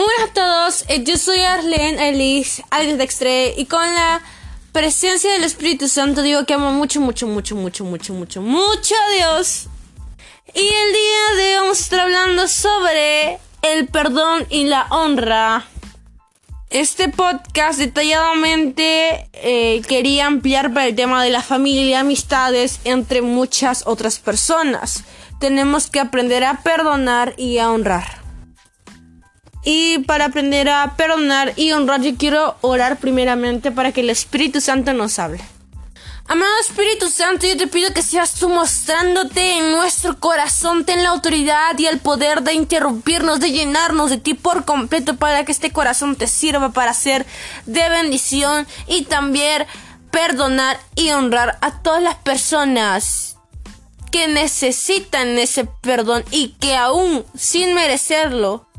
Muy buenas a todos, eh, yo soy Arlene Elise, Alex Dextre, y con la presencia del Espíritu Santo digo que amo mucho, mucho, mucho, mucho, mucho, mucho, mucho a Dios. Y el día de hoy vamos a estar hablando sobre el perdón y la honra. Este podcast detalladamente eh, quería ampliar para el tema de la familia y amistades entre muchas otras personas. Tenemos que aprender a perdonar y a honrar. Y para aprender a perdonar y honrar, yo quiero orar primeramente para que el Espíritu Santo nos hable. Amado Espíritu Santo, yo te pido que seas tú mostrándote en nuestro corazón, ten la autoridad y el poder de interrumpirnos, de llenarnos de ti por completo para que este corazón te sirva para ser de bendición y también perdonar y honrar a todas las personas que necesitan ese perdón y que aún sin merecerlo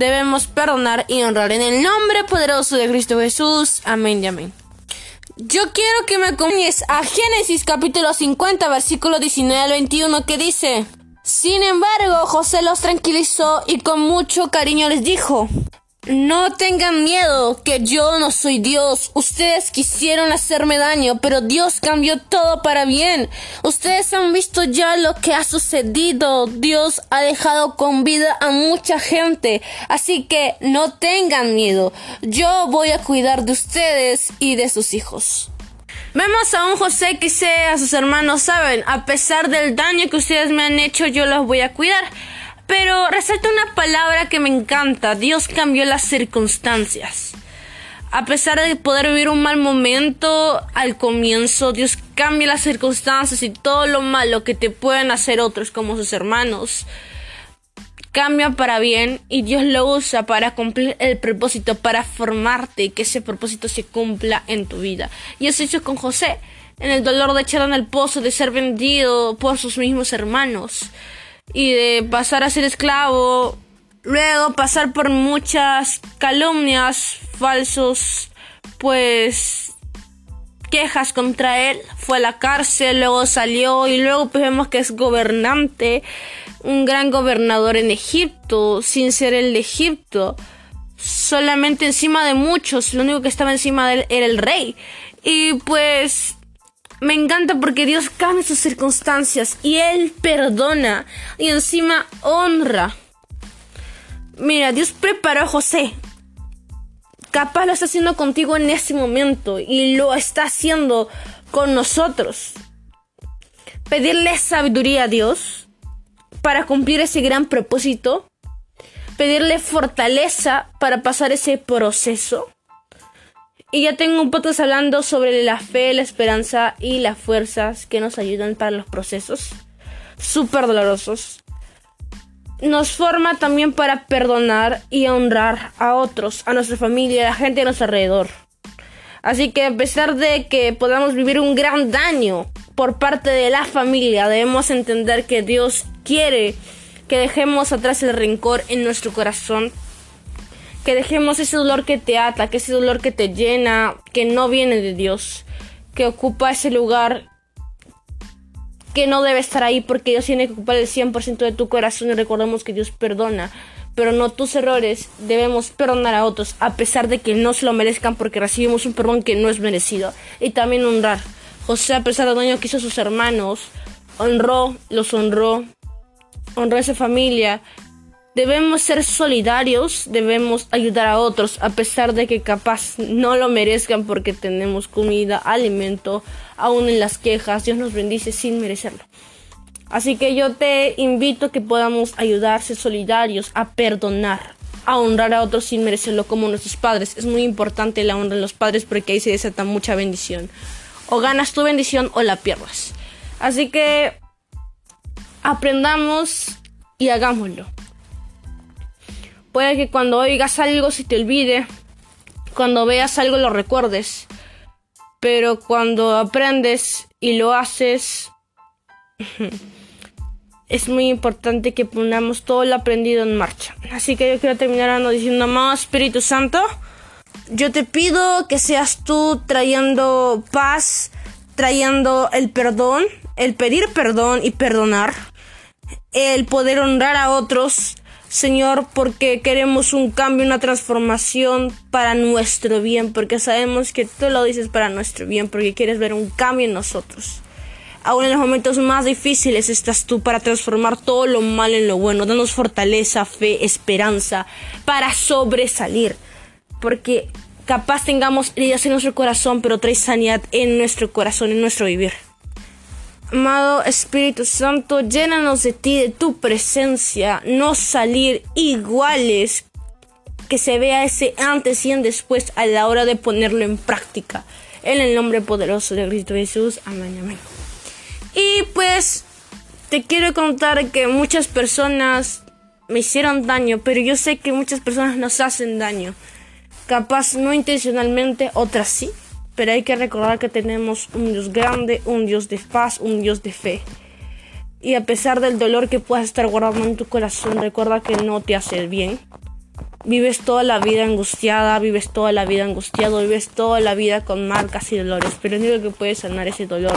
debemos perdonar y honrar en el nombre poderoso de Cristo Jesús. Amén y amén. Yo quiero que me acompañes a Génesis capítulo 50 versículo 19 al 21 que dice, Sin embargo, José los tranquilizó y con mucho cariño les dijo, no tengan miedo, que yo no soy Dios. Ustedes quisieron hacerme daño, pero Dios cambió todo para bien. Ustedes han visto ya lo que ha sucedido. Dios ha dejado con vida a mucha gente. Así que no tengan miedo. Yo voy a cuidar de ustedes y de sus hijos. Vemos a un José que dice a sus hermanos, saben, a pesar del daño que ustedes me han hecho, yo los voy a cuidar. Pero resalta una palabra que me encanta. Dios cambió las circunstancias. A pesar de poder vivir un mal momento al comienzo, Dios cambia las circunstancias y todo lo malo que te pueden hacer otros como sus hermanos cambia para bien y Dios lo usa para cumplir el propósito, para formarte y que ese propósito se cumpla en tu vida. Y eso hizo con José, en el dolor de echar en el pozo, de ser vendido por sus mismos hermanos y de pasar a ser esclavo, luego pasar por muchas calumnias, falsos, pues quejas contra él, fue a la cárcel, luego salió y luego pues vemos que es gobernante, un gran gobernador en Egipto, sin ser el de Egipto, solamente encima de muchos, lo único que estaba encima de él era el rey. Y pues me encanta porque Dios cambia sus circunstancias y Él perdona y encima honra. Mira, Dios preparó a José. Capaz lo está haciendo contigo en ese momento y lo está haciendo con nosotros. Pedirle sabiduría a Dios para cumplir ese gran propósito. Pedirle fortaleza para pasar ese proceso y ya tengo un podcast hablando sobre la fe, la esperanza y las fuerzas que nos ayudan para los procesos súper dolorosos. Nos forma también para perdonar y honrar a otros, a nuestra familia, a la gente a nuestro alrededor. Así que a pesar de que podamos vivir un gran daño por parte de la familia, debemos entender que Dios quiere que dejemos atrás el rencor en nuestro corazón que dejemos ese dolor que te ata, que ese dolor que te llena, que no viene de Dios, que ocupa ese lugar que no debe estar ahí porque Dios tiene que ocupar el 100% de tu corazón y recordemos que Dios perdona, pero no tus errores, debemos perdonar a otros a pesar de que no se lo merezcan porque recibimos un perdón que no es merecido. Y también honrar. José a pesar del daño que hizo a sus hermanos, honró, los honró, honró a esa familia, Debemos ser solidarios, debemos ayudar a otros a pesar de que capaz no lo merezcan porque tenemos comida, alimento, aún en las quejas, Dios nos bendice sin merecerlo. Así que yo te invito a que podamos ayudar, ser solidarios, a perdonar, a honrar a otros sin merecerlo como nuestros padres. Es muy importante la honra de los padres porque ahí se desata mucha bendición. O ganas tu bendición o la pierdas. Así que aprendamos y hagámoslo. Puede que cuando oigas algo se te olvide, cuando veas algo lo recuerdes, pero cuando aprendes y lo haces, es muy importante que pongamos todo lo aprendido en marcha. Así que yo quiero terminar diciendo, amado Espíritu Santo, yo te pido que seas tú trayendo paz, trayendo el perdón, el pedir perdón y perdonar, el poder honrar a otros, Señor, porque queremos un cambio, una transformación para nuestro bien, porque sabemos que tú lo dices para nuestro bien, porque quieres ver un cambio en nosotros. Aún en los momentos más difíciles estás tú para transformar todo lo mal en lo bueno, danos fortaleza, fe, esperanza para sobresalir. Porque capaz tengamos heridas en nuestro corazón, pero trae sanidad en nuestro corazón, en nuestro vivir. Amado Espíritu Santo, llénanos de ti, de tu presencia, no salir iguales, que se vea ese antes y en después a la hora de ponerlo en práctica. En el nombre poderoso de Cristo Jesús, amén, amén. Y pues te quiero contar que muchas personas me hicieron daño, pero yo sé que muchas personas nos hacen daño. Capaz no intencionalmente, otras sí. Pero hay que recordar que tenemos un Dios grande, un Dios de paz, un Dios de fe. Y a pesar del dolor que puedas estar guardando en tu corazón, recuerda que no te hace bien. Vives toda la vida angustiada, vives toda la vida angustiado, vives toda la vida con marcas y dolores. Pero el único que puede sanar ese dolor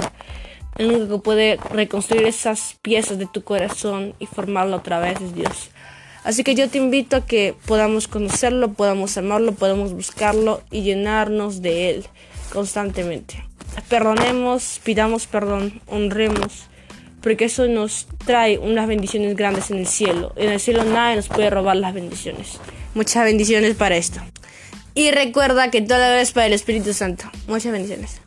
el único que puede reconstruir esas piezas de tu corazón y formarlo otra vez es Dios. Así que yo te invito a que podamos conocerlo, podamos amarlo, podamos buscarlo y llenarnos de Él constantemente. Perdonemos, pidamos perdón, honremos, porque eso nos trae unas bendiciones grandes en el cielo. En el cielo nadie nos puede robar las bendiciones. Muchas bendiciones para esto. Y recuerda que toda la vez para el Espíritu Santo. Muchas bendiciones.